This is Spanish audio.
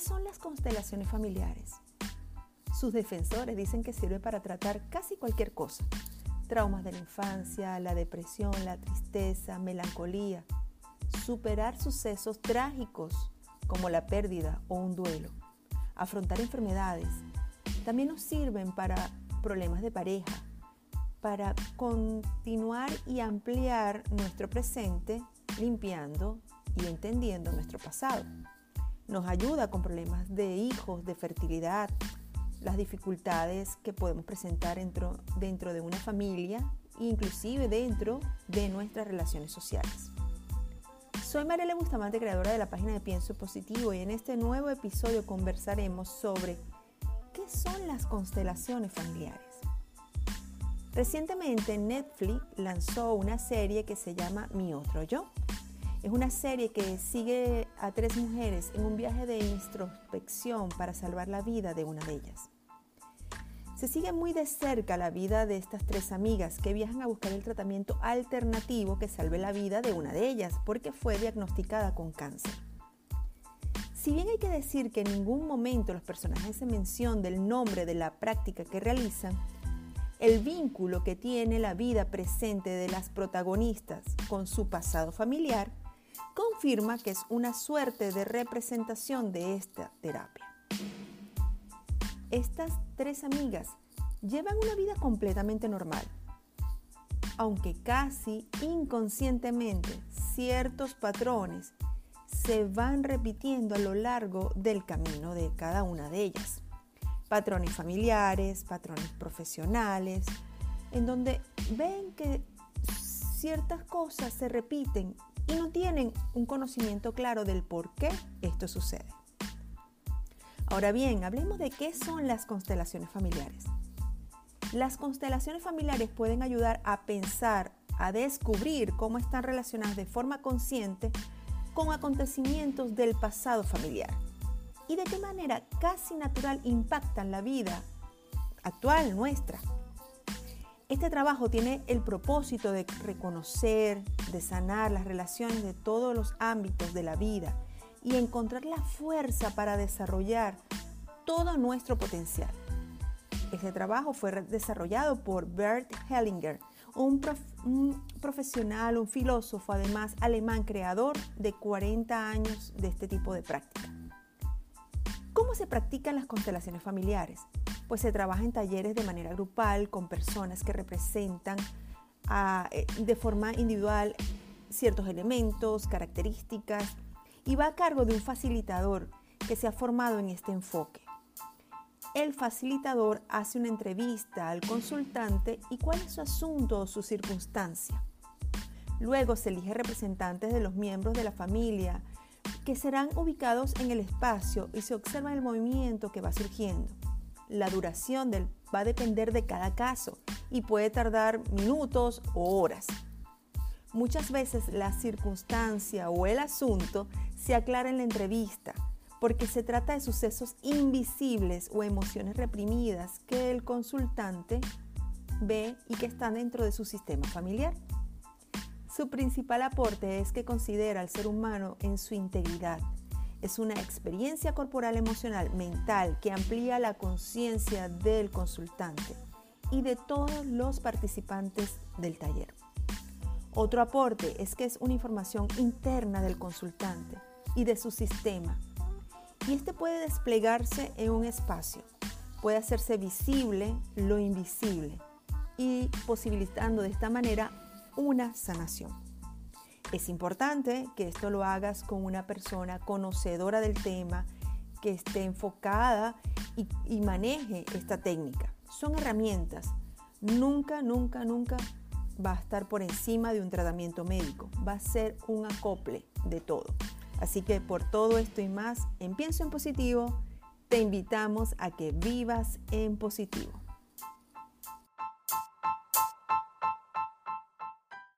son las constelaciones familiares? Sus defensores dicen que sirve para tratar casi cualquier cosa. Traumas de la infancia, la depresión, la tristeza, melancolía. Superar sucesos trágicos como la pérdida o un duelo. Afrontar enfermedades. También nos sirven para problemas de pareja, para continuar y ampliar nuestro presente, limpiando y entendiendo nuestro pasado. Nos ayuda con problemas de hijos, de fertilidad, las dificultades que podemos presentar dentro, dentro de una familia, inclusive dentro de nuestras relaciones sociales. Soy Mariela Bustamante, creadora de la página de Pienso Positivo, y en este nuevo episodio conversaremos sobre qué son las constelaciones familiares. Recientemente Netflix lanzó una serie que se llama Mi Otro Yo. Es una serie que sigue a tres mujeres en un viaje de introspección para salvar la vida de una de ellas. Se sigue muy de cerca la vida de estas tres amigas que viajan a buscar el tratamiento alternativo que salve la vida de una de ellas porque fue diagnosticada con cáncer. Si bien hay que decir que en ningún momento los personajes se mencionan del nombre de la práctica que realizan, el vínculo que tiene la vida presente de las protagonistas con su pasado familiar confirma que es una suerte de representación de esta terapia. Estas tres amigas llevan una vida completamente normal, aunque casi inconscientemente ciertos patrones se van repitiendo a lo largo del camino de cada una de ellas patrones familiares, patrones profesionales, en donde ven que ciertas cosas se repiten y no tienen un conocimiento claro del por qué esto sucede. Ahora bien, hablemos de qué son las constelaciones familiares. Las constelaciones familiares pueden ayudar a pensar, a descubrir cómo están relacionadas de forma consciente con acontecimientos del pasado familiar y de qué manera casi natural impactan la vida actual nuestra. Este trabajo tiene el propósito de reconocer, de sanar las relaciones de todos los ámbitos de la vida y encontrar la fuerza para desarrollar todo nuestro potencial. Este trabajo fue desarrollado por Bert Hellinger, un, un, profesional, un filósofo, además alemán, creador de 40 años de este tipo de práctica. ¿Cómo se practican las constelaciones familiares? Pues se trabaja en talleres de manera grupal con personas que representan eh, de forma individual ciertos elementos, características y va a cargo de un facilitador que se ha formado en este enfoque. El facilitador hace una entrevista al consultante y cuál es su asunto o su circunstancia. Luego se elige representantes de los miembros de la familia, que serán ubicados en el espacio y se observa el movimiento que va surgiendo. La duración va a depender de cada caso y puede tardar minutos o horas. Muchas veces la circunstancia o el asunto se aclara en la entrevista porque se trata de sucesos invisibles o emociones reprimidas que el consultante ve y que están dentro de su sistema familiar. Su principal aporte es que considera al ser humano en su integridad. Es una experiencia corporal, emocional, mental que amplía la conciencia del consultante y de todos los participantes del taller. Otro aporte es que es una información interna del consultante y de su sistema. Y este puede desplegarse en un espacio. Puede hacerse visible lo invisible y posibilitando de esta manera una sanación. Es importante que esto lo hagas con una persona conocedora del tema, que esté enfocada y, maneje esta técnica. Son herramientas. Nunca, nunca, nunca va a estar por encima de un tratamiento médico. Va a ser un acople de todo. Así que por todo esto y más, en Pienso en Positivo, te invitamos a que vivas en positivo.